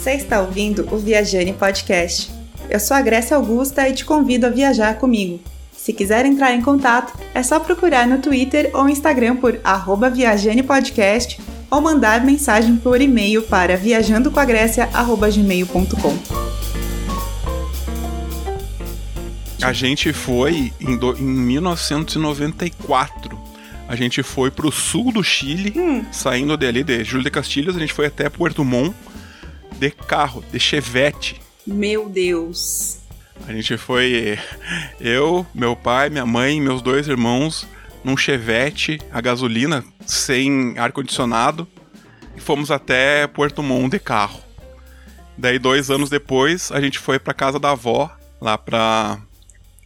Você está ouvindo o Viajane Podcast. Eu sou a Grécia Augusta e te convido a viajar comigo. Se quiser entrar em contato, é só procurar no Twitter ou Instagram por @viajanepodcast ou mandar mensagem por e-mail para viajandocoagrécia@gmail.com. A gente foi em, do, em 1994. A gente foi pro sul do Chile, hum. saindo dali de Júlio de Castilhos, a gente foi até Puerto Montt de carro, de chevette. Meu Deus. A gente foi eu, meu pai, minha mãe, meus dois irmãos num chevette a gasolina sem ar condicionado e fomos até Puerto Montt de carro. Daí dois anos depois a gente foi para casa da avó lá para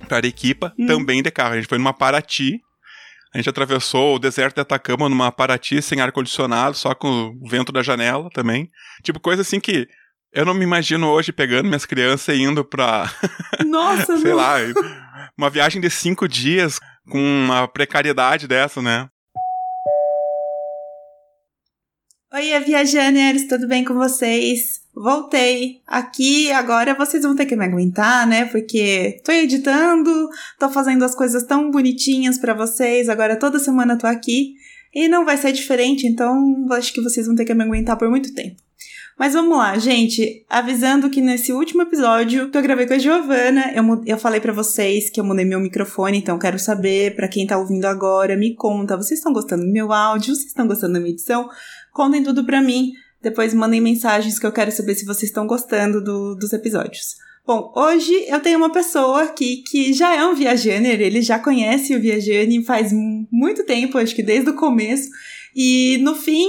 para Arequipa, hum. também de carro. A gente foi numa Paraty. A gente atravessou o deserto de Atacama numa Paraty sem ar-condicionado, só com o vento da janela também. Tipo, coisa assim que eu não me imagino hoje pegando minhas crianças e indo pra. Nossa, Sei lá, uma viagem de cinco dias com uma precariedade dessa, né? Oi, viajantes, tudo bem com vocês? Voltei. Aqui agora vocês vão ter que me aguentar, né? Porque tô editando, tô fazendo as coisas tão bonitinhas para vocês. Agora toda semana tô aqui e não vai ser diferente, então acho que vocês vão ter que me aguentar por muito tempo. Mas vamos lá, gente. Avisando que nesse último episódio que eu gravei com a Giovana, eu, eu falei para vocês que eu mudei meu microfone, então quero saber, para quem tá ouvindo agora, me conta, vocês estão gostando do meu áudio? Vocês estão gostando da minha edição? Contem tudo pra mim. Depois mandem mensagens que eu quero saber se vocês estão gostando do, dos episódios. Bom, hoje eu tenho uma pessoa aqui que já é um Viajaner, ele já conhece o Viajane faz muito tempo, acho que desde o começo. E no fim,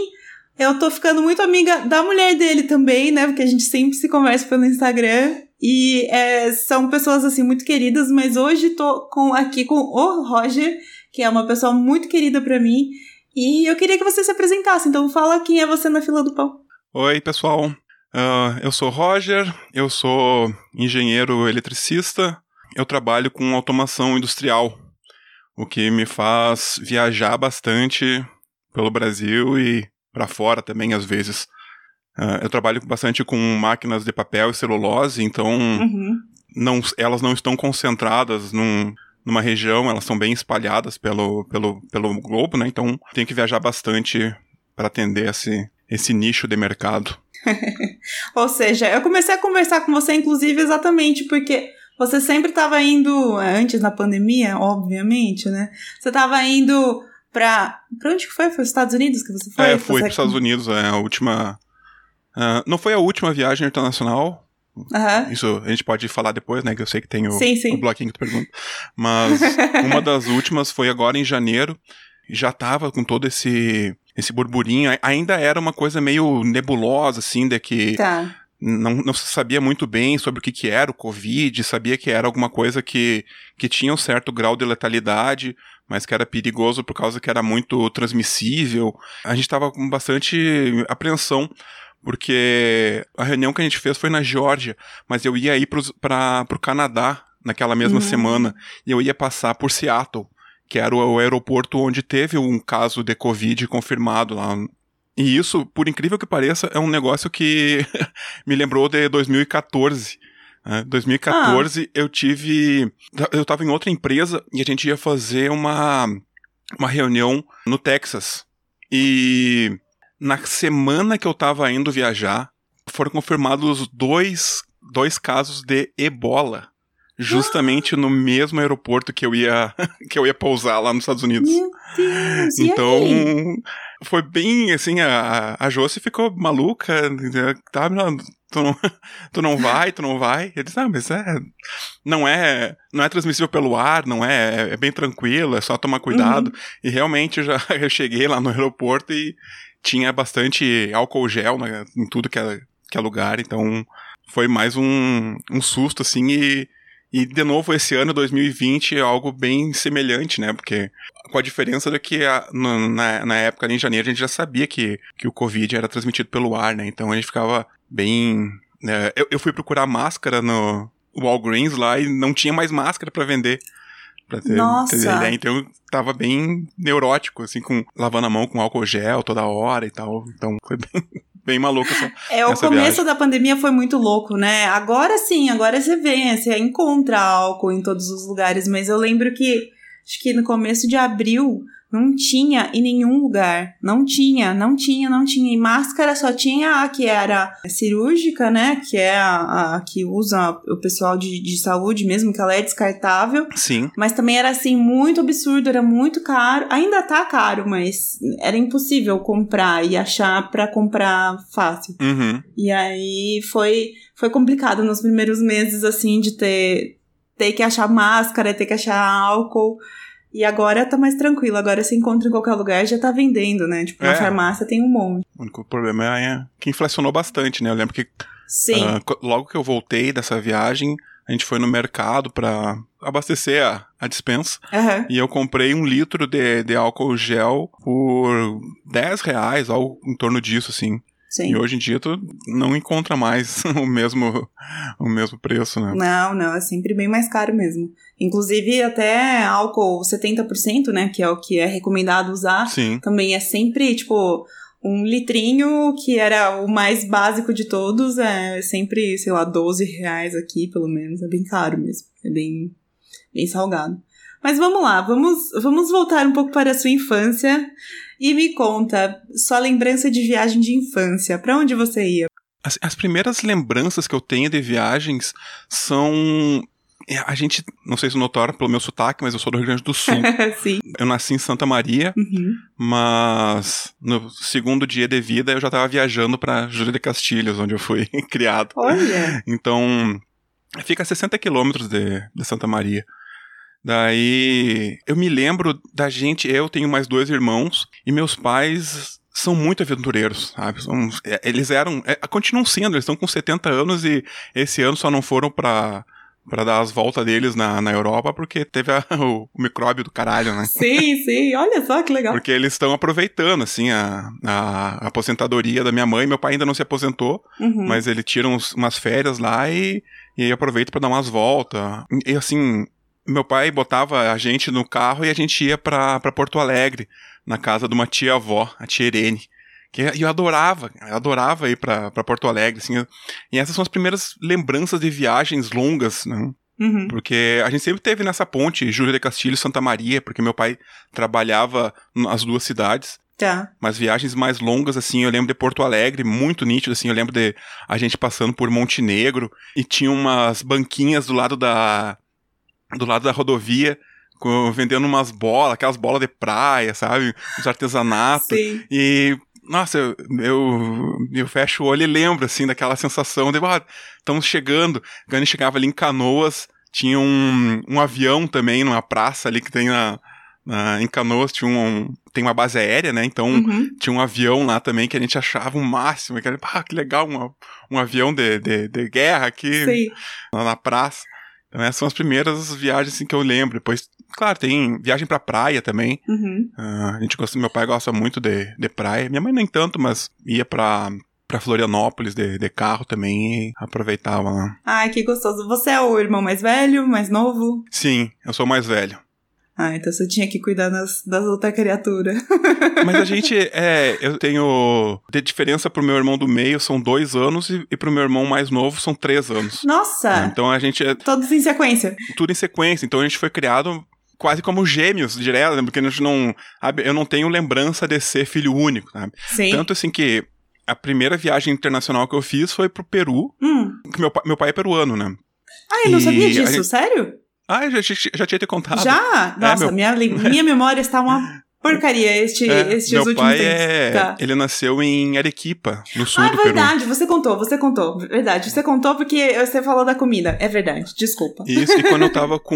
eu tô ficando muito amiga da mulher dele também, né? Porque a gente sempre se conversa pelo Instagram. E é, são pessoas, assim, muito queridas, mas hoje tô com, aqui com o Roger, que é uma pessoa muito querida para mim. E eu queria que você se apresentasse, então fala quem é você na fila do pão. Oi, pessoal. Uh, eu sou Roger, eu sou engenheiro eletricista, eu trabalho com automação industrial, o que me faz viajar bastante pelo Brasil e para fora também, às vezes. Uh, eu trabalho bastante com máquinas de papel e celulose, então uhum. não, elas não estão concentradas num, numa região, elas são bem espalhadas pelo, pelo, pelo globo, né? Então tenho que viajar bastante para atender esse, esse nicho de mercado. Ou seja, eu comecei a conversar com você, inclusive, exatamente porque você sempre estava indo, antes da pandemia, obviamente, né? Você estava indo para. Pra onde que foi? Foi os Estados Unidos que você foi? É, fui para os Estados Unidos, é a última. Uh, não foi a última viagem internacional. Uhum. Isso a gente pode falar depois, né? Que eu sei que tem o, sim, sim. o bloquinho que tu pergunta. Mas uma das últimas foi agora em janeiro. Já tava com todo esse esse burburinho ainda era uma coisa meio nebulosa, assim, de que tá. não, não se sabia muito bem sobre o que, que era o Covid, sabia que era alguma coisa que, que tinha um certo grau de letalidade, mas que era perigoso por causa que era muito transmissível. A gente estava com bastante apreensão, porque a reunião que a gente fez foi na Geórgia, mas eu ia ir para o Canadá naquela mesma uhum. semana, e eu ia passar por Seattle que era o aeroporto onde teve um caso de Covid confirmado lá. E isso, por incrível que pareça, é um negócio que me lembrou de 2014. Né? 2014 ah. eu tive. Eu estava em outra empresa e a gente ia fazer uma, uma reunião no Texas. E na semana que eu estava indo viajar, foram confirmados dois, dois casos de ebola justamente no mesmo aeroporto que eu ia que eu ia pousar lá nos Estados Unidos. Meu Deus, então foi bem assim a a Josi ficou maluca, tá, tu não, tu não vai, tu não vai. Ele disse, ah, mas é não é não é transmissível pelo ar, não é, é bem tranquilo, é só tomar cuidado. Uhum. E realmente já eu cheguei lá no aeroporto e tinha bastante álcool gel né, em tudo que é, que é lugar, então foi mais um, um susto assim e e, de novo, esse ano, 2020, é algo bem semelhante, né? Porque com a diferença de que a, na, na época, em janeiro, a gente já sabia que, que o Covid era transmitido pelo ar, né? Então a gente ficava bem. Né? Eu, eu fui procurar máscara no Walgreens lá e não tinha mais máscara para vender. Pra ter, Nossa! Ter ideia. Então eu tava bem neurótico, assim, com lavando a mão com álcool gel toda hora e tal. Então foi bem, bem maluca essa É, o começo viagem. da pandemia foi muito louco, né? Agora sim, agora você vê, você encontra álcool em todos os lugares, mas eu lembro que acho que no começo de abril não tinha em nenhum lugar. Não tinha, não tinha, não tinha. E máscara só tinha a que era cirúrgica, né? Que é a, a que usa o pessoal de, de saúde mesmo, que ela é descartável. Sim. Mas também era assim, muito absurdo, era muito caro. Ainda tá caro, mas era impossível comprar e achar pra comprar fácil. Uhum. E aí foi, foi complicado nos primeiros meses, assim, de ter, ter que achar máscara, ter que achar álcool. E agora tá mais tranquilo, agora você encontra em qualquer lugar já tá vendendo, né? Tipo, na É. farmácia tem um monte. O único problema é que inflacionou bastante, né? Eu lembro que Sim. co- logo que eu voltei dessa viagem, a gente foi no mercado pra abastecer a, a dispensa. Aham. E eu comprei um litro de, de álcool gel por 10 reais, algo em torno disso, assim. Sim. E hoje em dia tu não encontra mais o mesmo, o mesmo preço, né? Não, não, é sempre bem mais caro mesmo. Inclusive, até álcool 70%, né? Que é o que é recomendado usar. Sim. Também é sempre, tipo, um litrinho que era o mais básico de todos. É sempre, sei lá, 12 reais aqui, pelo menos. É bem caro mesmo. É bem, bem salgado. Mas vamos lá, vamos, vamos voltar um pouco para a sua infância. E me conta, sua lembrança de viagem de infância. Pra onde você ia? As, as primeiras lembranças que eu tenho de viagens são. é, A gente, não sei se notaram pelo meu sotaque, mas eu sou do Rio Grande do Sul. Sim. eu nasci em Santa Maria, Uhum. mas no segundo dia de vida eu já estava viajando para Júlia de Castilhos, onde eu fui criado. Olha. Então, fica a 60 quilômetros de, de Santa Maria. Daí, eu me lembro da gente, eu tenho mais dois irmãos, e meus pais são muito aventureiros, sabe? São- é, eles eram, é, continuam sendo, eles estão com 70 anos e esse ano só não foram pra, pra dar as voltas deles na, na Europa porque teve a- o, o micróbio do caralho, né? Sim, sim. Olha só que legal. Porque eles estão aproveitando, assim, a, a aposentadoria da minha mãe. Meu pai ainda não se aposentou, Uhum. mas ele tira uns- umas férias lá e, e aproveita pra dar umas voltas. E assim, meu pai botava a gente no carro e a gente ia pra, pra Porto Alegre, na casa de uma tia-avó, a tia Irene. Que e eu adorava, eu adorava ir pra, pra Porto Alegre, assim. E essas são as primeiras lembranças de viagens longas, né? Uhum. Porque a gente sempre teve nessa ponte, Júlia de Castilho e Santa Maria, porque meu pai trabalhava nas duas cidades. Tá. Mas viagens mais longas, assim, eu lembro de Porto Alegre, muito nítido, assim, eu lembro de a gente passando por Montenegro e tinha umas banquinhas do lado da do lado da rodovia com- vendendo umas bolas, aquelas bolas de praia, sabe? Os artesanatos. E, nossa, eu, eu, eu fecho o olho e lembro, assim, daquela sensação de, ah, estamos chegando. Quando a chegava ali em Canoas, tinha um, um avião também numa praça ali que tem na, na- em Canoas, tinha um, tem uma base aérea, né? Então, Uhum. tinha um avião lá também que a gente achava o máximo. Que era, ah, que legal, uma- um avião de, de, de guerra aqui lá na praça. Essas são as primeiras viagens assim, que eu lembro. Depois, claro, tem viagem pra praia também. Uhum. Ah, a gente gosta, meu pai gosta muito de, de praia. Minha mãe nem tanto, mas ia pra, pra Florianópolis de, de carro também e aproveitava lá. Ai, que gostoso. Você é o irmão mais velho, mais novo? Sim, eu sou mais velho. Ah, então você tinha que cuidar das, das outras criaturas. Mas a gente, é, eu tenho. De diferença pro meu irmão do meio são dois anos e, e pro meu irmão mais novo são três anos. Nossa! Então a gente é Todos em sequência. tudo em sequência. Então a gente foi criado quase como gêmeos, direto, né? porque a gente não. Eu não tenho lembrança de ser filho único, sabe? Sim. Tanto assim que a primeira viagem internacional que eu fiz foi pro Peru, Hum. meu, meu pai é peruano, né? Ah, eu não E sabia disso, gente- sério? Ah, já, já, tinha te contado. Já? Nossa, meu- minha, minha memória está uma porcaria este, É, estes meu últimos pai tempos. é. Tá. Ele nasceu em Arequipa, no sul Ah, do Peru. verdade, você contou, você contou. Verdade, você contou porque você falou da comida. É verdade, desculpa. Isso, e quando eu tava com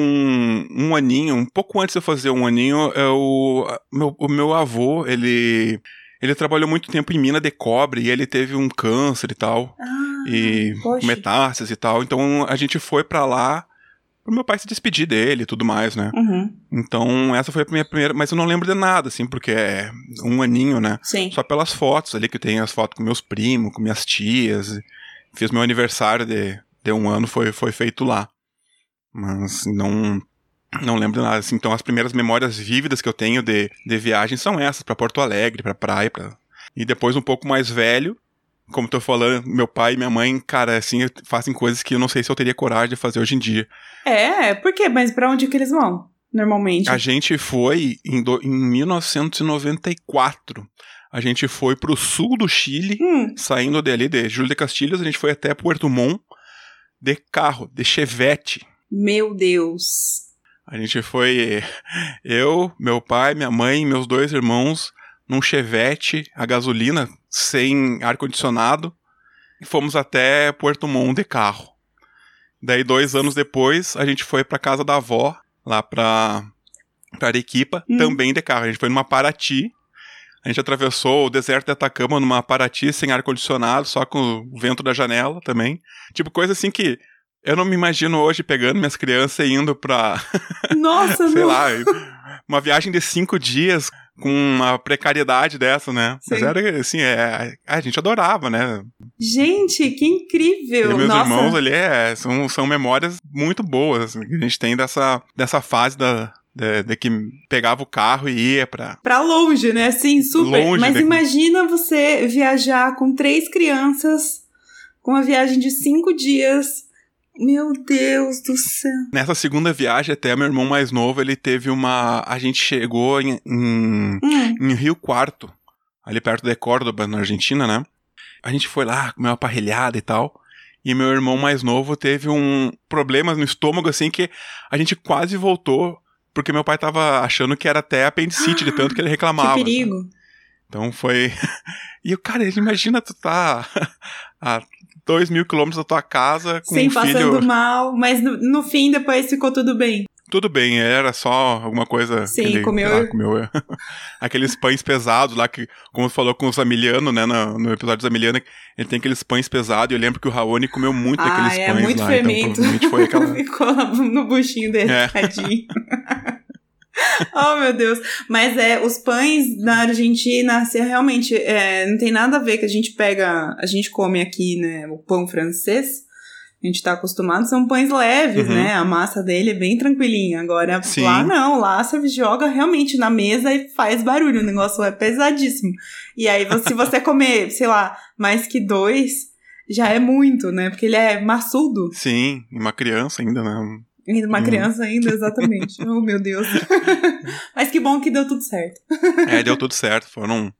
um aninho, um pouco antes de eu fazer um aninho, eu, meu, o meu avô, ele, ele trabalhou muito tempo em mina de cobre e ele teve um câncer e tal, Ah, e poxa. metástases e tal, então a gente foi pra lá pro meu pai se despedir dele e tudo mais, né? Uhum, Então essa foi a minha primeira, mas eu não lembro de nada, assim, porque é um aninho, né? sim. Só pelas fotos ali, que tem as fotos com meus primos, com minhas tias. Fiz meu aniversário de, de um ano, foi, foi feito lá. Mas não não lembro de nada. Assim, então as primeiras memórias vívidas que eu tenho de, de viagem são essas, pra Porto Alegre, pra praia. Pra... E depois, um pouco mais velho, como tô falando, meu pai e minha mãe, cara, assim, fazem coisas que eu não sei se eu teria coragem de fazer hoje em dia. É, por quê? Mas pra onde que eles vão? Normalmente. A gente foi em, do, em 1994. A gente foi pro sul do Chile, Hum, saindo dali de Júlio de Castilhos, a gente foi até Puerto Montt de carro, de chevette. meu Deus. A gente foi eu, meu pai, minha mãe meus dois irmãos num chevette a gasolina sem ar condicionado e fomos até Puerto Montt de carro. Daí dois anos depois a gente foi pra casa da avó lá pra para Arequipa Hum. também de carro. A gente foi numa Paraty. A gente atravessou o deserto de Atacama numa Paraty sem ar condicionado, só com o vento da janela também. Tipo coisa assim que eu não me imagino hoje pegando minhas crianças e indo pra Nossa, sei não. lá, uma viagem de cinco dias com uma precariedade dessa, né? Mas Sim. era assim, é, a gente adorava, né? Gente, que incrível. E meus Nossa. irmãos ali é, são, são memórias muito boas assim, que a gente tem dessa, dessa fase da, de, de que pegava o carro e ia pra. Pra longe, né? Assim, super. Longe Mas daqui. imagina você viajar com três crianças, com uma viagem de cinco dias. Meu Deus do céu. Nessa segunda viagem, até meu irmão mais novo, ele teve uma. A gente chegou em, em, Hum, em Rio Quarto, ali perto de Córdoba, na Argentina, né? A gente foi lá, comeu uma parrilhada e tal. E meu irmão mais novo teve um problemas no estômago, assim, que a gente quase voltou, porque meu pai tava achando que era até apendicite, de tanto que ele reclamava. que sabe? perigo. Então foi. e o cara, imagina tu tá a dois mil quilômetros da tua casa com Sem um filho. passando mal, mas no, no fim depois ficou tudo bem. Tudo bem, era só alguma coisa. Sim, que ele, comeu- lá, comeu aqueles pães pesados lá, que, como você falou com os Amiliano, né? No, no episódio dos Amiliano, ele tem aqueles pães pesados. E eu lembro que o Raoni comeu muito ah, daqueles é pães muito lá. fermento. Então, foi aquela. ficou no buchinho dele, É. tadinho. Oh, meu Deus. Mas é, os pães na Argentina, assim, realmente, é, não tem nada a ver que a gente pega, a gente come aqui, né, o pão francês, a gente tá acostumado, são pães leves, Uhum. né, a massa dele é bem tranquilinha. Agora, Sim. lá não, lá você joga realmente na mesa e faz barulho, o negócio é pesadíssimo. E aí, se você comer, sei lá, mais que dois, já é muito, né, porque ele é maçudo. Sim, uma criança ainda, né? Ainda Uma Hum. criança ainda, exatamente. oh, meu Deus. Mas que bom que deu tudo certo. É, deu tudo certo. Foram.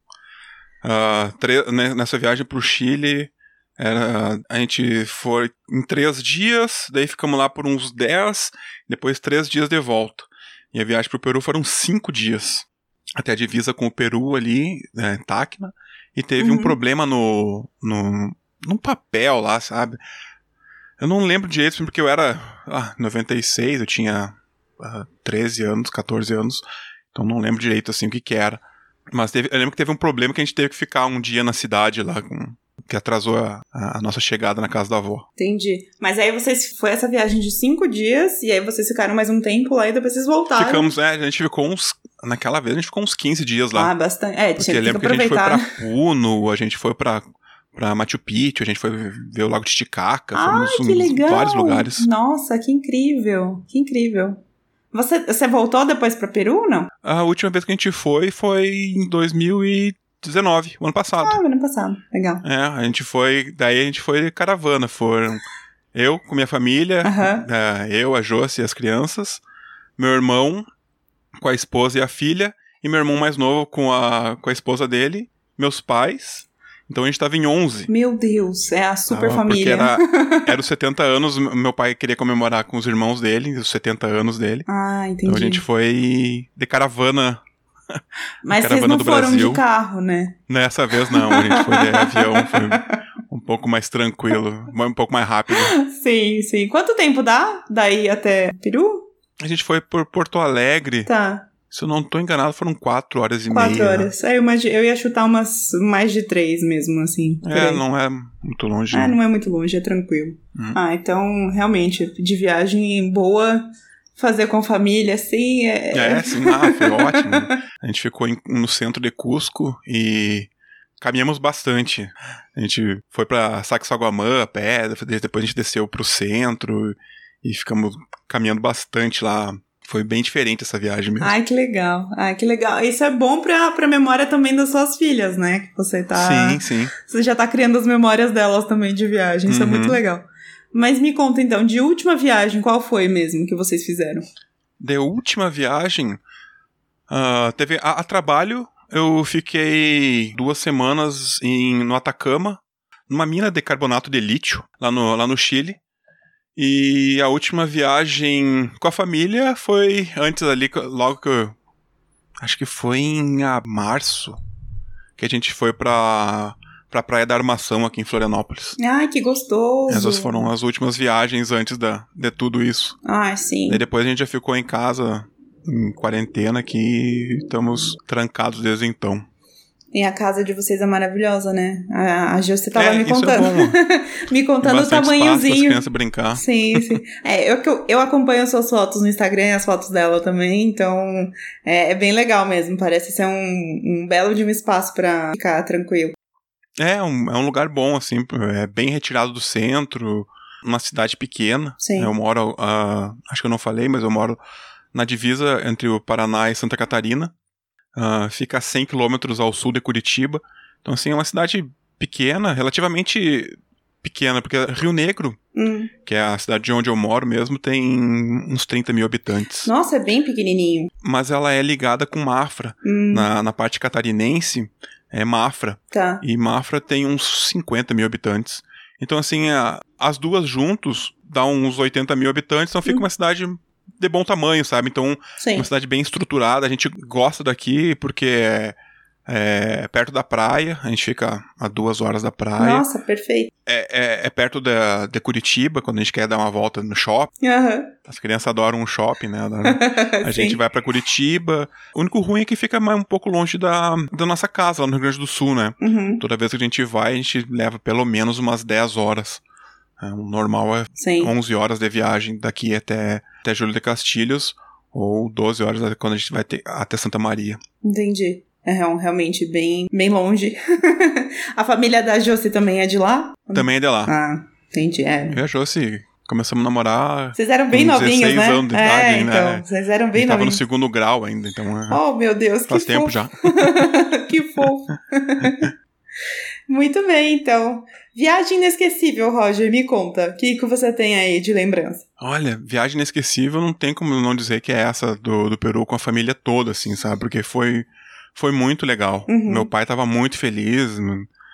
né, nessa viagem pro Chile, era, a gente foi em três dias, daí ficamos lá por uns dez, depois três dias de volta. E a viagem pro Peru foram cinco dias. Até a divisa com o Peru ali, né, Tacna, e teve um Uhum. problema no, no, num papel lá, sabe? Eu não lembro direito, porque eu era ah, 96, eu tinha ah, 13 anos, 14 anos, então não lembro direito assim o que que era. Mas teve- eu lembro que teve um problema que a gente teve que ficar um dia na cidade lá, com- que atrasou a, a nossa chegada na casa da avó. Entendi. Mas aí vocês. Foi essa viagem de cinco dias, e aí vocês ficaram mais um tempo lá e depois vocês voltaram. Ficamos, é, a gente ficou uns. Naquela vez a gente ficou uns 15 dias lá. Ah, bastante. É, porque tinha eu que lembro que a gente foi pra Puno, a gente foi pra, pra Machu Picchu, a gente foi ver o Lago Titicaca, Ah, fomos em vários lugares. Nossa, que incrível. Que incrível. Você, você voltou depois pra Peru não? A última vez que a gente foi foi em 2019, o ano passado. Ah, ano passado. Legal. É, a gente foi. Daí a gente foi caravana. Foram eu com minha família, é, eu, a Josi e as crianças, meu irmão com a esposa e a filha, e meu irmão mais novo com a, com a esposa dele, meus pais. Então a gente tava em 11. Meu Deus, é a super Tava, família. Porque era, era os 70 anos, meu pai queria comemorar com os irmãos dele, os 70 anos dele. Ah, entendi. Então a gente foi de caravana. Mas vocês caravana não foram Brasil. de carro, né? Nessa vez não, a gente foi de avião, foi um pouco mais tranquilo, um pouco mais rápido. Sim, sim. Quanto tempo dá daí até Peru? A gente foi por Porto Alegre, Tá, se eu não tô enganado, foram quatro horas e quatro meia. horas. É, eu, imagi- eu ia chutar umas mais de três mesmo, assim. É, não é muito longe. Ah, não é muito longe, é tranquilo. Hum. Ah, então, realmente, de viagem boa, fazer com família, assim, é... É, sim, ah, foi ótimo. A gente ficou em- no centro de Cusco e caminhamos bastante. A gente foi pra Sacsayhuamán a pé, depois a gente desceu pro centro e ficamos caminhando bastante lá. Foi bem diferente essa viagem mesmo. Ai, que legal. Ai, que legal. Isso é bom pra, pra memória também das suas filhas, né? Que você tá. Sim, sim. Você já tá criando as memórias delas também de viagem. Isso é Uhum. muito legal. Mas me conta então, de última viagem, qual foi mesmo que vocês fizeram? De última viagem, ah, teve a, a trabalho, eu fiquei duas semanas em, no Atacama, numa mina de carbonato de lítio, lá no, lá no Chile. E a última viagem com a família foi antes ali, logo que eu, Acho que foi em ah, março que a gente foi pra, pra Praia da Armação aqui em Florianópolis. Ai, que gostoso. Essas foram as últimas viagens antes da, de tudo isso. Ai, sim. Daí depois a gente já ficou em casa em quarentena que estamos trancados desde então. E a casa de vocês é maravilhosa, né? A, a Gil, você tava É, me é contando. bom. me contando o bastante espaço para as tamanhozinho. crianças brincar. Sim, sim. É, eu, eu, acompanho suas fotos no Instagram e as fotos dela também, então é, é bem legal mesmo. Parece ser um, um belo de um espaço pra ficar tranquilo. É um, é um lugar bom, assim, é bem retirado do centro, uma cidade pequena. Sim. Eu moro, ah, acho que eu não falei, mas eu moro na divisa entre o Paraná e Santa Catarina. Ah, fica a 100 quilômetros ao sul de Curitiba. Então, assim, é uma cidade pequena, relativamente pequena, porque Rio Negro, Hum. que é a cidade de onde eu moro mesmo, tem uns 30 mil habitantes. Nossa, é bem pequenininho. Mas ela é ligada com Mafra. Hum, Na, na parte catarinense, é Mafra. Tá. E Mafra tem uns 50 mil habitantes. Então, assim, a- as duas juntos dá uns 80 mil habitantes, então fica Hum. uma cidade de bom tamanho, sabe? Então, Sim. uma cidade bem estruturada. A gente gosta daqui porque é, é perto da praia, a gente fica a duas horas da praia. Nossa, perfeito. É, é- é perto da, de Curitiba, quando a gente quer dar uma volta no shopping. Aham. As crianças adoram um shopping, né? A gente vai pra Curitiba. O único ruim é que fica mais um pouco longe da, da nossa casa, lá no Rio Grande do Sul, né? Uhum. Toda vez que a gente vai, a gente leva pelo menos umas 10 horas. É, o normal é Sim. 11 horas de viagem daqui até, até Júlio de Castilhos, ou 12 horas quando a gente vai ter, até Santa Maria. Entendi. É real- realmente bem, bem longe. a família da Josi também é de lá? Também é de lá. Ah, entendi. É. Eu achou se começamos a namorar. Vocês eram bem novinhos, 16 né? anos de é, idade, né? então. Vocês eram a bem gente tava no novinhos. segundo grau ainda, então é, Oh, meu Deus, que faz tempo fofo. já. que fofo. Muito bem, então. Viagem inesquecível, Roger, me conta. O que, que você tem aí de lembrança? Olha, viagem inesquecível, não tem como não dizer que é essa do, do Peru com a família toda, assim, sabe? Porque foi, foi muito legal. Uhum. Meu pai tava muito feliz,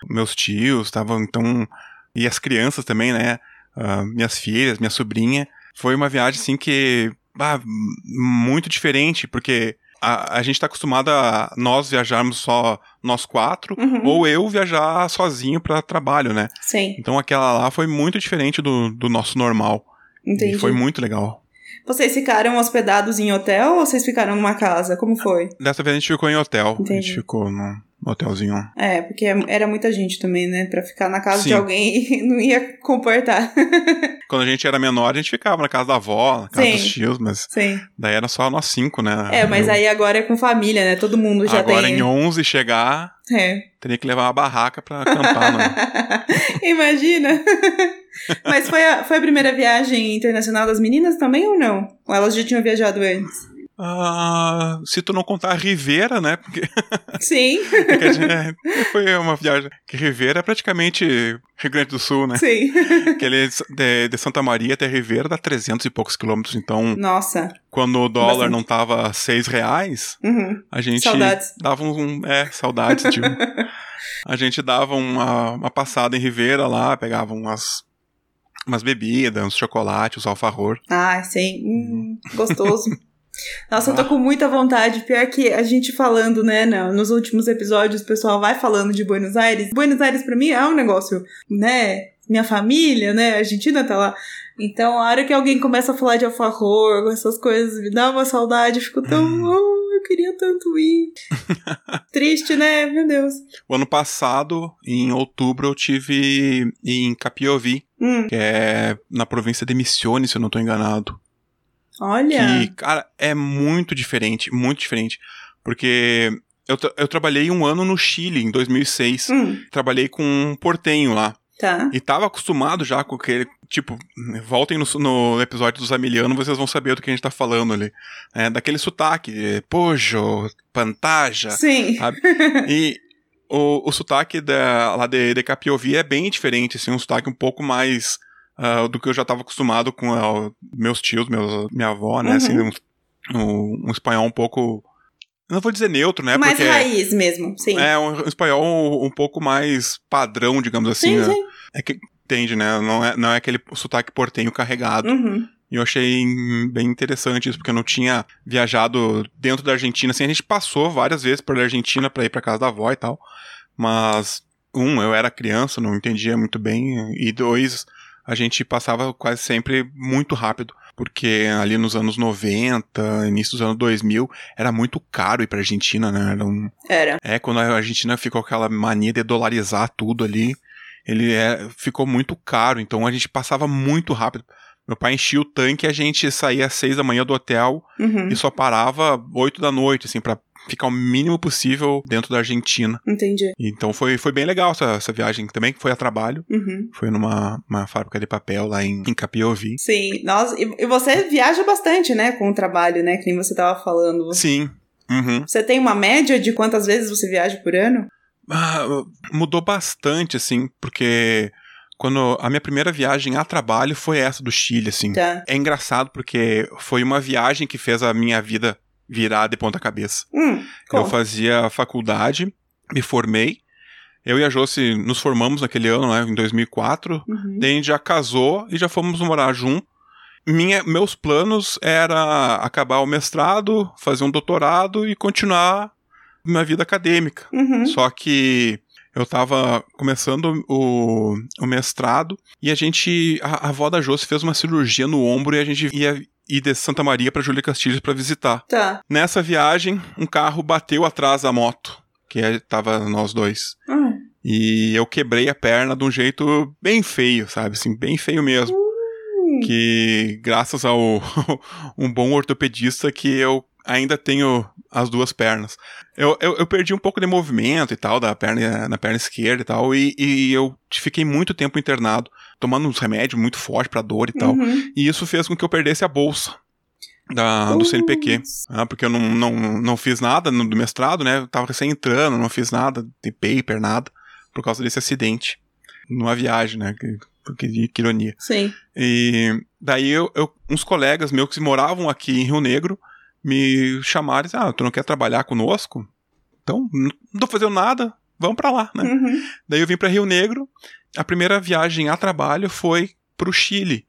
meus tios estavam, então. E as crianças também, né? Ah, minhas filhas, minha sobrinha. Foi uma viagem, assim, que. ah, muito diferente, porque a, a gente tá acostumado a nós viajarmos só nós quatro, Uhum. ou eu viajar sozinho para trabalho, né? Sim, Então aquela lá foi muito diferente do, do nosso normal. entendi. E foi muito legal. Vocês ficaram hospedados em hotel ou vocês ficaram numa casa? Como foi? Dessa vez a gente ficou em hotel. A Entendi. gente ficou no, no hotelzinho. É, porque era muita gente também, né? Pra ficar na casa de Sim. alguém não ia comportar. Quando a gente era menor, a gente ficava na casa da avó, na casa Sim. dos tios, mas Sim. daí era só nós cinco, né? É, mas Eu- aí agora é com família, né? Todo mundo já Agora tem. em 11 chegar, É. teria que levar uma barraca pra acampar, né? Imagina! Mas foi a, foi a primeira viagem internacional das meninas também ou não? Ou elas já tinham viajado antes? Ah, se tu não contar a Rivera, né? Porque Sim, porque gente- é, foi uma viagem. Que Rivera é praticamente Rio Grande do Sul, né? sim. Aquele de, de Santa Maria até Rivera dá 300 e poucos quilômetros. Então, Nossa. quando o dólar Bastante. não tava 6 reais, Uhum. a gente Saudades. dava um. É, saudades, tipo. a gente dava uma, uma passada em Rivera lá, pegava umas, umas bebidas, uns chocolates, uns alfajor. Ah, sim. Hum, gostoso. Nossa, eu tô com muita vontade. Pior que a gente falando, né, nos últimos episódios, o pessoal vai falando de Buenos Aires. Buenos Aires pra mim é um negócio, né? Minha família, né? A Argentina tá lá. Então, a hora que alguém começa a falar de alfajor, essas coisas, me dá uma saudade. Eu fico tão. Oh, eu queria tanto ir. Triste, né? Meu Deus. O ano passado, em outubro, eu tive em Capiovi, Hum, que é na província de Misiones, se eu não tô enganado. Olha. Que, cara, é muito diferente, muito diferente. Porque eu, tra- eu trabalhei um ano no Chile, em 2006. Hum, Trabalhei com um portenho lá. tá. E tava acostumado já com aquele tipo, voltem no, no episódio dos Amiliano, vocês vão saber do que a gente tá falando ali. É, daquele sotaque, pojo, pantaja. Sim. Sabe? E o, o sotaque da, lá de, de Capiovi é bem diferente, assim, um sotaque um pouco mais uh, do que eu já estava acostumado com uh, meus tios, meus, minha avó, né? Assim, Uhum. Assim, um, um, um espanhol um pouco. Não vou dizer neutro, né? mais porque raiz mesmo, sim. é um, um espanhol um, um pouco mais padrão, digamos assim. sim, né? sim. É que entende, né? Não é, não é aquele sotaque portenho carregado. Uhum. E eu achei bem interessante isso, porque eu não tinha viajado dentro da Argentina. Assim, a gente passou várias vezes pela Argentina para ir para casa da avó e tal. Mas, um, eu era criança, não entendia muito bem. E dois, a gente passava quase sempre muito rápido. Porque ali nos anos 90, início dos anos 2000, era muito caro ir pra Argentina, né? Era um, Era. é, quando a Argentina ficou com aquela mania de dolarizar tudo ali, ele é, ficou muito caro, então a gente passava muito rápido. Meu pai enchia o tanque e a gente saía às seis da manhã do hotel Uhum. e só parava oito da noite, assim, pra ficar o mínimo possível dentro da Argentina. Entendi. Então foi, foi bem legal essa, essa viagem também, que foi a trabalho. Uhum. Foi numa uma fábrica de papel lá em, em Capiovi. Sim. Nossa, e, e você viaja bastante, né, com o trabalho, né, que nem você tava falando. Sim. Uhum. você tem uma média de quantas vezes você viaja por ano? Ah, mudou bastante, assim, porque quando a minha primeira viagem a trabalho foi essa do Chile, assim. Tá. É engraçado porque foi uma viagem que fez a minha vida virar de ponta cabeça. Hum, Eu fazia faculdade, me formei. Eu e a Josi nos formamos naquele ano, né, em 2004. Uhum. Daí a gente já casou e já fomos morar junto. Minha, meus planos era acabar o mestrado, fazer um doutorado e continuar minha vida acadêmica. Uhum. Só que eu tava começando o, o mestrado e a gente. A, a avó da Josi fez uma cirurgia no ombro e a gente ia ir de Santa Maria pra Júlia Castilhos pra visitar. Tá. Nessa viagem, um carro bateu atrás da moto, que é- tava nós dois. Ah. E eu quebrei a perna de um jeito bem feio, sabe? Assim, bem feio mesmo. Hum. Que graças ao um bom ortopedista que eu ainda tenho as duas pernas. Eu, eu, eu perdi um pouco de movimento e tal, da perna, na perna esquerda e tal, e, e eu fiquei muito tempo internado, tomando uns remédios muito fortes pra dor e tal. Uhum. E isso fez com que eu perdesse a bolsa da, do CNPq. Ah, porque eu não, não, não fiz nada no, do mestrado, né? Eu tava recém entrando, não fiz nada de paper, nada, por causa desse acidente. Numa viagem, né? Que, que, que ironia. Sim. E daí eu, eu- uns colegas meus que moravam aqui em Rio Negro me chamaram e disseram, ah, tu não quer trabalhar conosco? Então, não tô fazendo nada, vamos pra lá, né? Uhum. Daí eu vim para Rio Negro. A primeira viagem a trabalho foi pro Chile.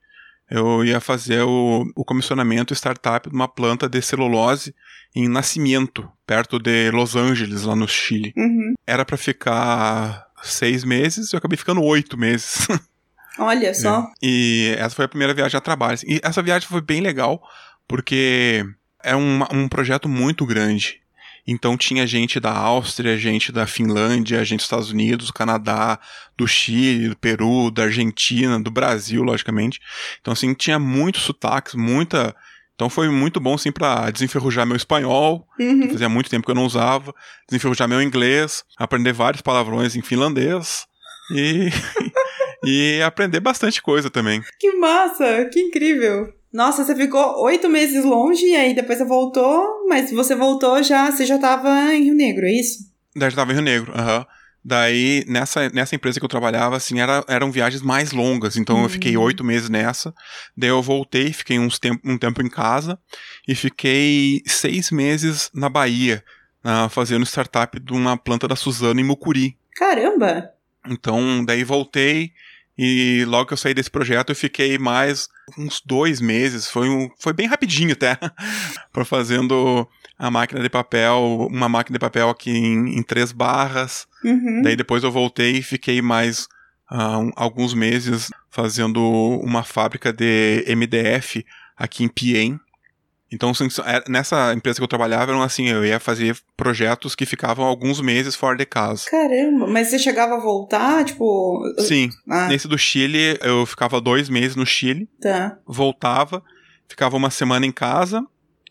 Eu ia fazer o, o comissionamento startup de uma planta de celulose em Nascimento, perto de Los Angeles, lá no Chile. Uhum. Era para ficar seis meses, eu acabei ficando oito meses. Olha só. E essa foi a primeira viagem a trabalho. E essa viagem foi bem legal, porque é um, um projeto muito grande. Então tinha gente da Áustria, gente da Finlândia, gente dos Estados Unidos, Canadá, do Chile, do Peru, da Argentina, do Brasil, logicamente. Então, assim, tinha muitos sotaques, muita. Então foi muito bom, assim, pra desenferrujar meu espanhol, que Uhum. fazia muito tempo que eu não usava, desenferrujar meu inglês, aprender vários palavrões em finlandês e, e aprender bastante coisa também. Que massa, que incrível. Nossa, você ficou oito meses longe e aí depois você voltou, mas você voltou já, você já tava em Rio Negro, é isso? Já tava em Rio Negro, aham. Daí, nessa, nessa empresa que eu trabalhava, assim, era, eram viagens mais longas. Então, eu fiquei Hum. oito meses nessa. Daí, eu voltei, fiquei uns tempo, um tempo em casa. E fiquei seis meses na Bahia, ah, fazendo startup de uma planta da Suzano em Mucuri. Caramba! Então, daí voltei. E logo que eu saí desse projeto, eu fiquei mais uns dois meses. Foi, um, foi bem rapidinho até. para fazendo a máquina de papel, uma máquina de papel aqui em, em três barras. Uhum. Daí depois eu voltei e fiquei mais ah, um- alguns meses fazendo uma fábrica de MDF aqui em Piem. Então, assim, é- nessa empresa que eu trabalhava, eram assim, eu ia fazer projetos que ficavam alguns meses fora de casa. Caramba, mas você chegava a voltar, tipo. Sim, Ah, nesse do Chile, eu ficava dois meses no Chile, tá. voltava, ficava uma semana em casa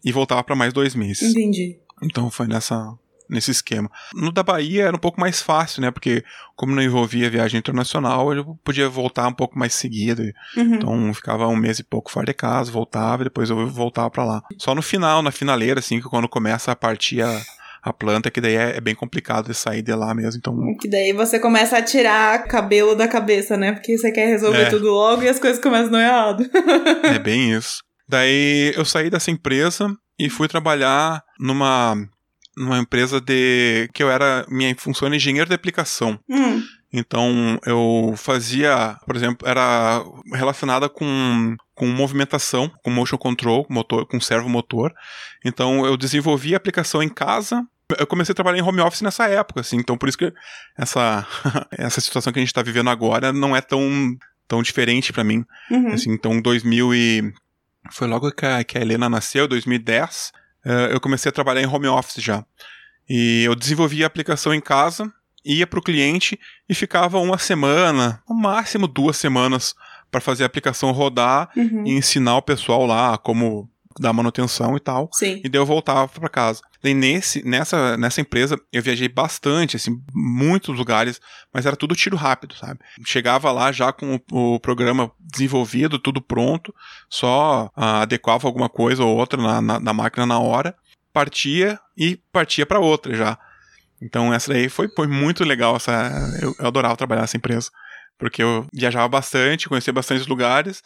e voltava para mais dois meses. Entendi. Então foi nessa, nesse esquema. No da Bahia era um pouco mais fácil, né? Porque como não envolvia viagem internacional, eu podia voltar um pouco mais seguido. Uhum. Então ficava um mês e pouco fora de casa, voltava e depois eu voltava para lá. Só no final, na finaleira, assim, que quando começa a partir a, a planta, que daí é, é, bem complicado de sair de lá mesmo. Então. Que daí você começa a tirar cabelo da cabeça, né? Porque você quer resolver é. tudo logo e as coisas começam no errado. é bem isso. Daí eu saí dessa empresa e fui trabalhar numa numa empresa de que eu era minha função era engenheiro de aplicação. Hum. Então eu fazia, por exemplo, era relacionada com, com movimentação, com motion control, motor, com servo motor. Então eu desenvolvia a aplicação em casa. Eu comecei a trabalhar em home office nessa época, assim, então por isso que essa, essa situação que a gente está vivendo agora não é tão, tão diferente para mim. Uhum. Assim, então 2000 e foi logo que a, que a Helena nasceu, 2010 uh, eu comecei a trabalhar em home office já. E eu desenvolvia a aplicação em casa, ia para o cliente e ficava uma semana, no máximo duas semanas, para fazer a aplicação rodar uhum. e ensinar o pessoal lá como dar manutenção e tal. Sim. E daí eu voltava para casa. Nesse, nessa, nessa empresa eu viajei bastante, assim, muitos lugares, mas era tudo tiro rápido, sabe? Chegava lá já com o, o programa desenvolvido, tudo pronto, só ah, adequava alguma coisa ou outra na, na, na máquina na hora, partia e partia para outra já. Então essa daí foi, foi muito legal, essa, eu, eu adorava trabalhar nessa empresa, porque eu viajava bastante, conhecia bastantes lugares,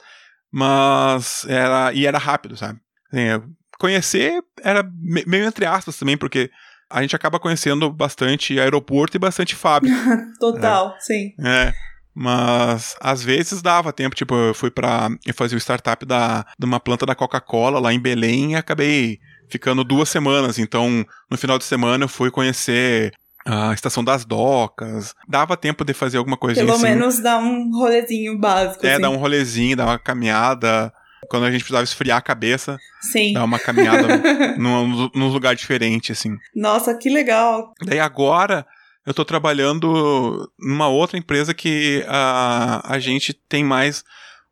mas era e era rápido, sabe? Assim, conhecer era meio entre aspas também, porque a gente acaba conhecendo bastante aeroporto e bastante fábrica. Total, é. sim. É. Mas às vezes dava tempo, tipo, eu fui para eu fazia o startup da, de uma planta da Coca-Cola lá em Belém e acabei ficando duas semanas. Então, no final de semana eu fui conhecer a estação das docas. Dava tempo de fazer alguma coisa Pelo assim. menos dar um rolezinho básico. É, assim. dar um rolezinho, dar uma caminhada quando a gente precisava esfriar a cabeça, Sim. dar uma caminhada num, num lugar diferente, assim. Nossa, que legal. Daí agora eu tô trabalhando numa outra empresa que a, a gente tem mais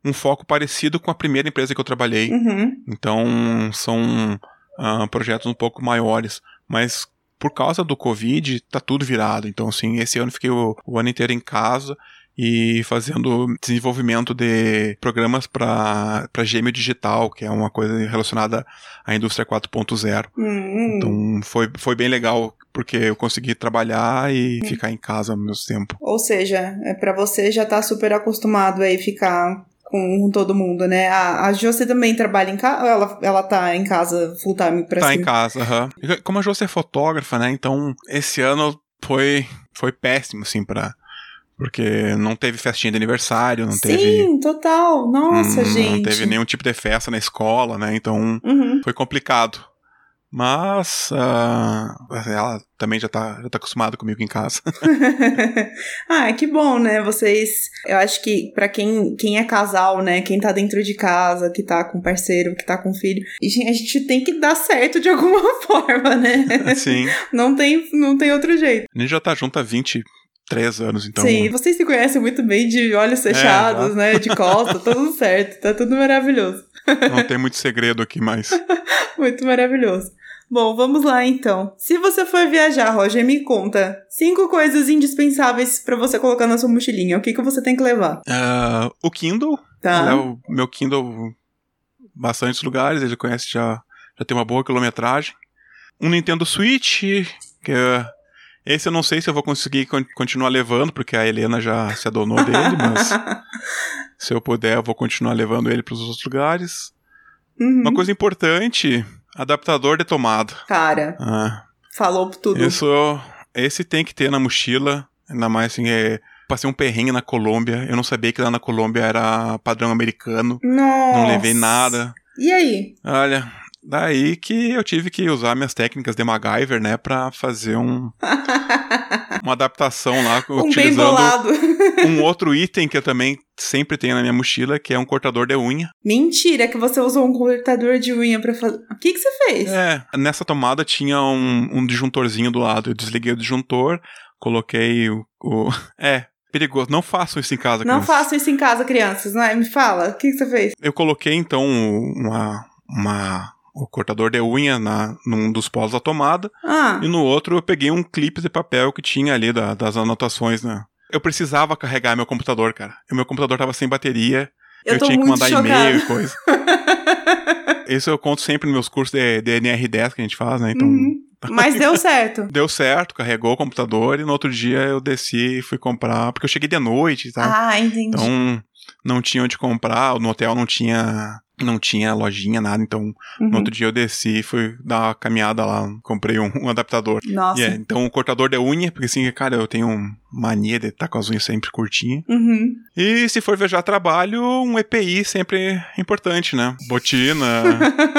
um foco parecido com a primeira empresa que eu trabalhei. Uhum. Então são uh, projetos um pouco maiores, mas por causa do Covid tá tudo virado. Então assim, esse ano eu fiquei o, o ano inteiro em casa e fazendo desenvolvimento de programas para gêmeo digital, que é uma coisa relacionada à indústria 4.0. Uhum. Então foi, foi bem legal porque eu consegui trabalhar e uhum. ficar em casa ao mesmo tempo. Ou seja, é para você já tá super acostumado aí ficar com todo mundo, né? A, a José também trabalha em casa, ela, ela tá em casa full time pra Tá cima? em casa, aham. Uhum. Como a José é fotógrafa, né? Então esse ano foi, foi péssimo, assim, pra porque não teve festinha de aniversário, não Sim, teve. Sim, total. Nossa, hum, gente. Não teve nenhum tipo de festa na escola, né? Então uhum. foi complicado. Mas uh, ela também já tá, já tá acostumada comigo em casa. ah, que bom, né? Vocês. Eu acho que para quem, quem é casal, né? Quem tá dentro de casa, que tá com parceiro, que tá com filho, a gente tem que dar certo de alguma forma, né? Sim. Não tem, não tem outro jeito. A gente já tá junto há 20 três anos, então. Sim, vocês se conhecem muito bem de olhos fechados, é, né? De costa, tá tudo certo, tá tudo maravilhoso. Não tem muito segredo aqui mais. muito maravilhoso. Bom, vamos lá então. Se você for viajar, Roger, me conta cinco coisas indispensáveis para você colocar na sua mochilinha. O que, que você tem que levar? Uh, o Kindle. Tá. Eu levo meu Kindle bastantes lugares, ele conhece já, já tem uma boa quilometragem. Um Nintendo Switch, que é esse eu não sei se eu vou conseguir con continuar levando, porque a Helena já se adonou dele, mas se eu puder, eu vou continuar levando ele para os outros lugares. Uhum. Uma coisa importante, adaptador de tomada. Cara, ah, falou tudo. Isso, esse tem que ter na mochila, ainda mais assim, é, passei um perrengue na Colômbia, eu não sabia que lá na Colômbia era padrão americano. Nossa. Não levei nada. E aí? Olha, Daí que eu tive que usar minhas técnicas de MacGyver, né, pra fazer um, uma adaptação lá, um utilizando um outro item que eu também sempre tenho na minha mochila, que é um cortador de unha. Mentira que você usou um cortador de unha pra fazer. O que, que você fez? É, nessa tomada tinha um, um disjuntorzinho do lado. Eu desliguei o disjuntor, coloquei o. o... É, perigoso. Não façam isso em casa, Não crianças. façam isso em casa, crianças, não é? Me fala, o que, que você fez? Eu coloquei então uma. uma o cortador de unha na, num dos polos da tomada. Ah, E no outro eu peguei um clipe de papel que tinha ali da- das anotações, né? Eu precisava carregar meu computador, cara. E meu computador tava sem bateria. eu, Eu, tinha que mandar e-mail e coisa. Isso eu conto sempre nos meus cursos de, de NR10 que a gente faz, né? Então, Uhum. Mas deu certo. deu certo, carregou o computador e no outro dia eu desci e fui comprar, porque eu cheguei de noite e tal. Ah, entendi. Então, não tinha onde comprar, no hotel não tinha não tinha lojinha, nada, então Uhum. no outro dia eu desci, fui dar uma caminhada lá, comprei um, um adaptador. Nossa. É, então o cortador de unha, porque assim, cara, eu tenho mania de estar com as unhas sempre curtinhas. Uhum. E se for viajar a trabalho, um EPI sempre é importante, né? Botina.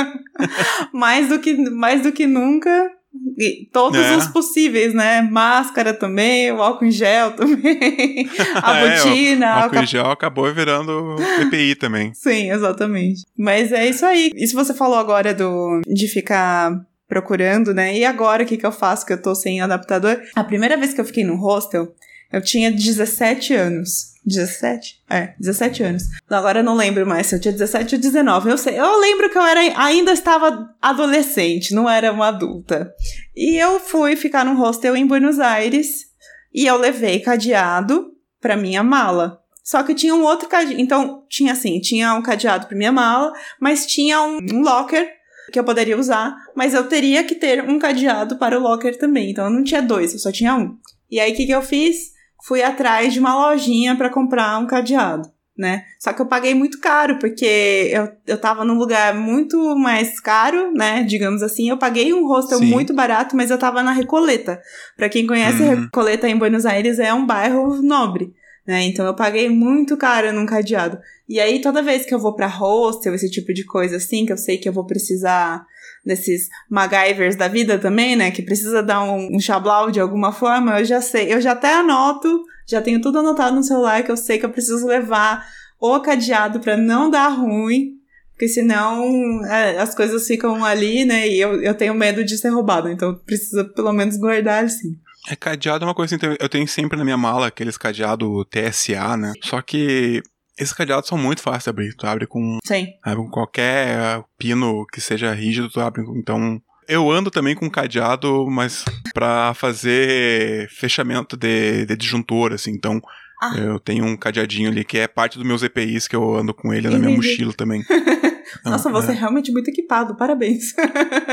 mais, do que, mais do que nunca. E todos É. os possíveis, né? Máscara também, o álcool em gel também, a É, o botina, a álcool em gel acabou virando EPI também. Sim, exatamente. Mas é isso aí. Se você falou agora do de ficar procurando, né? E agora o que, que eu faço que eu tô sem adaptador? A primeira vez que eu fiquei no hostel, eu tinha 17 anos. 17? É, 17 anos. Agora eu não lembro mais se eu tinha 17 ou 19. Eu sei. Eu lembro que eu era, ainda estava adolescente, não era uma adulta. E eu fui ficar num hostel em Buenos Aires e eu levei cadeado pra minha mala. Só que tinha um outro cadeado. Então, tinha assim, tinha um cadeado pra minha mala, mas tinha um, um locker que eu poderia usar, mas eu teria que ter um cadeado para o locker também. Então, eu não tinha dois, eu só tinha um. E aí, o que, que eu fiz? Fui atrás de uma lojinha para comprar um cadeado, né? Só que eu paguei muito caro, porque eu, eu tava num lugar muito mais caro, né? Digamos assim. Eu paguei um hostel Sim. muito barato, mas eu tava na Recoleta. Pra quem conhece, Uhum. Recoleta em Buenos Aires é um bairro nobre, né? Então eu paguei muito caro num cadeado. E aí, toda vez que eu vou pra hostel, esse tipo de coisa assim, que eu sei que eu vou precisar desses MacGyvers da vida também, né? Que precisa dar um, um chablau de alguma forma, eu já sei. Eu já até anoto, já tenho tudo anotado no celular, que eu sei que eu preciso levar o cadeado pra não dar ruim. Porque senão é, as coisas ficam ali, né? E eu, eu tenho medo de ser roubado. Então precisa pelo menos guardar assim. É cadeado é uma coisa assim, eu tenho sempre na minha mala aqueles cadeado TSA, né? Só que esses cadeados são muito fáceis de abrir. Tu abre com, Sim. abre com qualquer pino que seja rígido, tu abre. com- Então, eu ando também com cadeado, mas pra fazer fechamento de, de disjuntor, assim. Então, Ah. eu tenho um cadeadinho ali que é parte dos meus EPIs que eu ando com ele na minha Entendi. mochila também. Então, Nossa, você é é. realmente muito equipado, parabéns.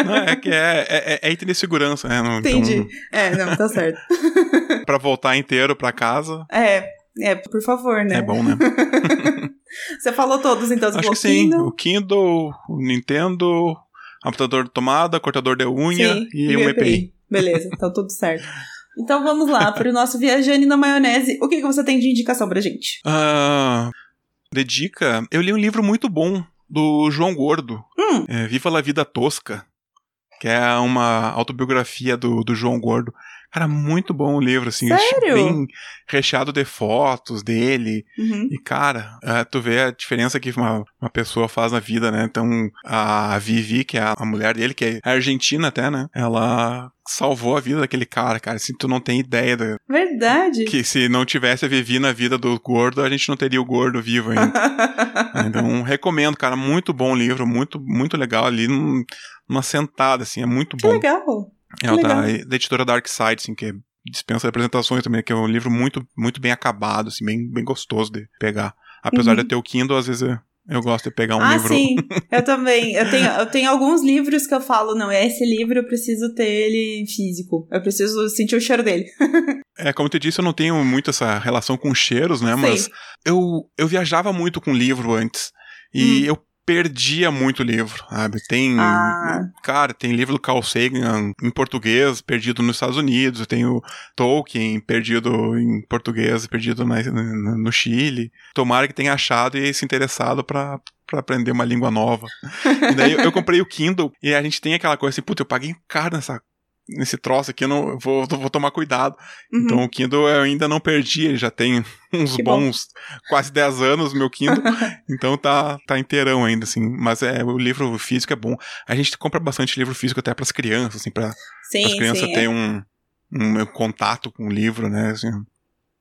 Não, é que é, é, é item de segurança, né? Não- Entendi. Então, É, não, tá certo. pra voltar inteiro pra casa, É, é, por favor, né? é bom, né? Você falou todos, então, você Acho que sim. O Kindle, o Nintendo, computador de tomada, cortador de unha sim, e um EPI. Beleza, tá tudo certo. Então vamos lá, para o nosso Viajane na Maionese. O que, que você tem de indicação pra gente? Ah, de dica, eu li um livro muito bom do João Gordo, Hum, é, Viva la Vida Tosca, que é uma autobiografia do, do João Gordo. Cara, muito bom o livro, assim, Sério? bem recheado de fotos dele. uhum. E, cara, é, tu vê a diferença que uma, uma pessoa faz na vida, né? Então, a Vivi, que é a, mulher dele, que é argentina até, né? Ela salvou a vida daquele cara, cara. Assim, tu não tem ideia da- Verdade. que se não tivesse a Vivi na vida do gordo, a gente não teria o gordo vivo ainda. então, recomendo, cara. Muito bom o livro, muito, muito legal ali, num- numa sentada, assim, é muito que bom. legal. É o da, da editora Dark Side, assim, que dispensa apresentações também, que é um livro muito, muito bem acabado, assim, bem, bem gostoso de pegar. Apesar Uhum. de eu ter o Kindle, às vezes eu, eu gosto de pegar um ah, livro. sim. Eu também. Eu tenho, eu tenho alguns livros que eu falo, não, esse livro eu preciso ter ele físico. Eu preciso sentir o cheiro dele. É, como te disse, eu não tenho muito essa relação com cheiros, né? Mas eu, eu viajava muito com livro antes. E Hum. eu perdia muito livro, sabe? Tem. Ah. Cara, tem livro do Carl Sagan em português, perdido nos Estados Unidos. Eu tenho Tolkien, perdido em português, perdido na- no, no Chile. Tomara que tenha achado e se interessado pra. Pra aprender uma língua nova. E daí eu, eu comprei o Kindle e a gente tem aquela coisa assim, puta, eu paguei caro nessa, nesse troço aqui, eu não vou, vou tomar cuidado. Uhum. Então o Kindle eu ainda não perdi, ele já tem uns Que bom. bons quase 10 anos meu Kindle. então tá, tá inteirão ainda, assim. Mas é, o livro físico é bom. A gente compra bastante livro físico até pras crianças, assim, sim, as crianças sim. é. terem um, um contato com o livro, né? Assim.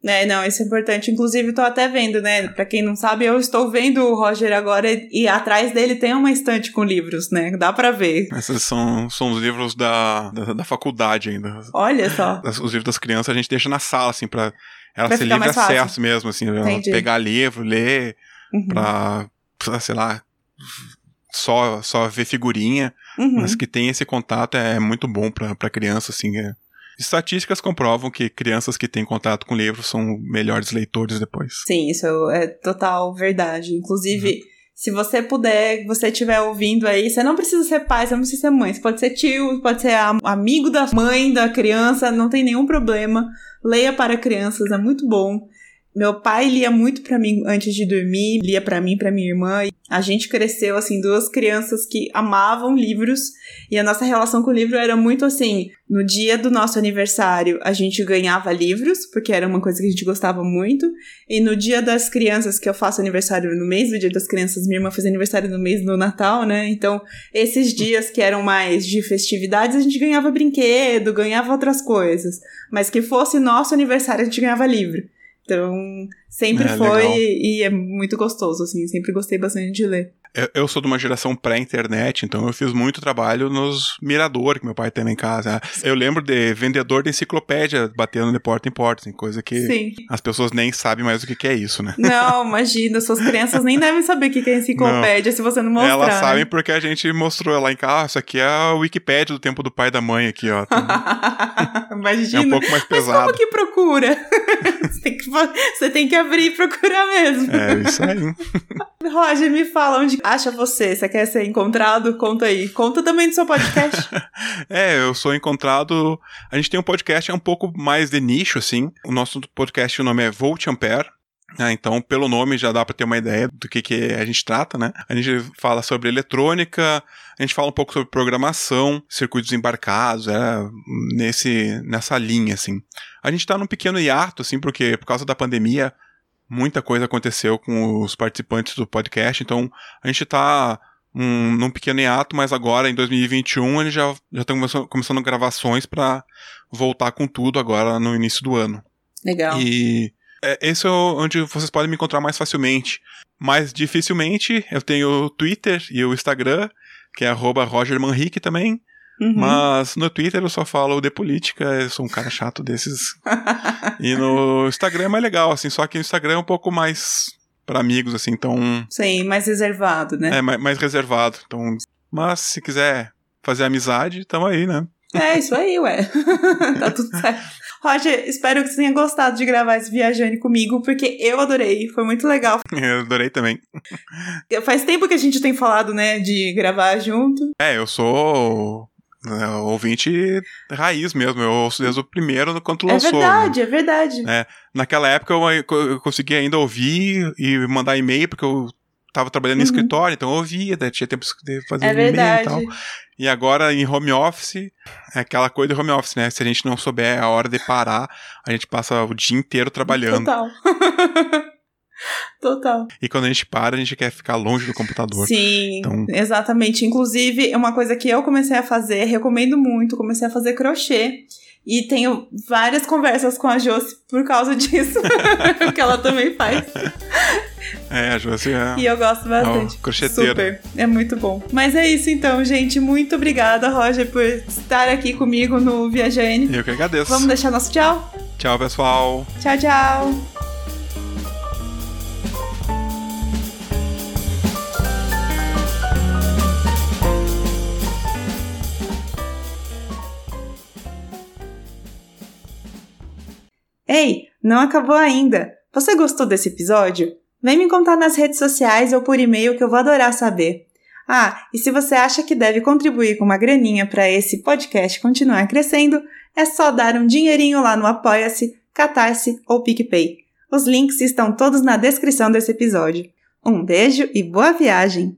É, não, isso é importante. Inclusive, tô até vendo, né? Pra quem não sabe, eu estou vendo o Roger agora e, e atrás dele tem uma estante com livros, né? Dá pra ver. Esses são, são os livros da, da, da faculdade ainda. Olha só. Os livros das crianças a gente deixa na sala, assim, pra ela Pra ser livre acesso mesmo, assim, ela Entendi. pegar livro, ler, Uhum. pra, pra, sei lá, só, só ver figurinha, Uhum. mas que tem esse contato é muito bom pra, pra criança, assim, é. Estatísticas comprovam que crianças que têm contato com livros são melhores leitores depois. Sim, isso é total verdade. Inclusive, Uhum. se você puder, você estiver ouvindo aí, você não precisa ser pai, você não precisa ser mãe. Você pode ser tio, pode ser am- amigo da mãe da criança, não tem nenhum problema. Leia para crianças, é muito bom. Meu pai lia muito pra mim antes de dormir, lia pra mim, pra minha irmã. A gente cresceu assim, duas crianças que amavam livros e a nossa relação com o livro era muito assim. No dia do nosso aniversário, a gente ganhava livros, porque era uma coisa que a gente gostava muito. E no dia das crianças, que eu faço aniversário no mês do dia das crianças, minha irmã faz aniversário no mês do Natal, né? Então, esses dias que eram mais de festividades, a gente ganhava brinquedo, ganhava outras coisas. Mas que fosse nosso aniversário, a gente ganhava livro. Então, sempre É, foi legal. e é muito gostoso, assim. Sempre gostei bastante de ler. Eu, sou de uma geração pré-internet, então eu fiz muito trabalho nos mirador que meu pai tem lá em casa. Eu lembro de vendedor de enciclopédia batendo de porta em porta, assim, coisa que Sim. as pessoas nem sabem mais o que, que é isso, né? Não, imagina, suas crianças nem devem saber o que é enciclopédia se você não mostrar. Elas né? sabem porque a gente mostrou lá em casa. Ah, isso aqui é a Wikipédia do tempo do pai e da mãe aqui, ó. Imagina. É um pouco mais Mas pesado. como que procura? você, tem que, você tem que abrir e procurar mesmo. É isso aí. Roger, me fala onde acha você. Você quer ser encontrado? Conta aí. Conta também do seu podcast. É, eu sou encontrado. A gente tem um podcast é um pouco mais de nicho, assim. O nosso podcast, o nome é Volt Ampere. Ah, então, pelo nome já dá pra ter uma ideia do que, que a gente trata, né? A gente fala sobre eletrônica, a gente fala um pouco sobre programação, circuitos embarcados, é nesse, nessa linha, assim. A gente tá num pequeno hiato, assim, porque por causa da pandemia, muita coisa aconteceu com os participantes do podcast, então a gente tá um, num pequeno hiato, mas agora, em 2021, eles já já estão começando, começando gravações pra voltar com tudo agora no início do ano. Legal. E é, esse é onde vocês podem me encontrar mais facilmente. Mais dificilmente, eu tenho o Twitter e o Instagram, que é arroba Roger Manrique também. Uhum. Mas no Twitter eu só falo de política, eu sou um cara chato desses. e no Instagram é mais legal, assim, só que o Instagram é um pouco mais para amigos, assim, então Sim, mais reservado, né? é mais, mais reservado. Então, mas se quiser fazer amizade, tamo aí, né? É, isso aí, ué. tá tudo certo. Roger, espero que você tenha gostado de gravar esse Viajane comigo, porque eu adorei. Foi muito legal. Eu adorei também. Faz tempo que a gente tem falado, né, de gravar junto. É, eu sou é, ouvinte raiz mesmo. Eu ouço desde o primeiro quando É lançou. verdade, é verdade. É. Naquela época eu, eu conseguia ainda ouvir e mandar e-mail, porque eu tava trabalhando em Uhum. escritório, então eu ouvia, daí tinha tempo de fazer É e-mail e tal. E agora em home office, é aquela coisa de home office, né? Se a gente não souber a hora de parar, a gente passa o dia inteiro trabalhando. Total. Total. E quando a gente para, a gente quer ficar longe do computador. Sim, Então- exatamente. Inclusive, é uma coisa que eu comecei a fazer, recomendo muito, comecei a fazer crochê. E tenho várias conversas com a Josi por causa disso, porque ela também faz. É, a Josi é. E eu gosto bastante. Ó, crocheteira. Super, é muito bom. Mas é isso então, gente. Muito obrigada, Roger, por estar aqui comigo no Viajane. Eu que agradeço. Vamos deixar nosso tchau? Tchau, pessoal. Tchau, tchau. Ei, não acabou ainda. Você gostou desse episódio? Vem me contar nas redes sociais ou por e-mail que eu vou adorar saber. Ah, e se você acha que deve contribuir com uma graninha para esse podcast continuar crescendo, é só dar um dinheirinho lá no Apoia-se, Catarse ou PicPay. Os links estão todos na descrição desse episódio. Um beijo e boa viagem!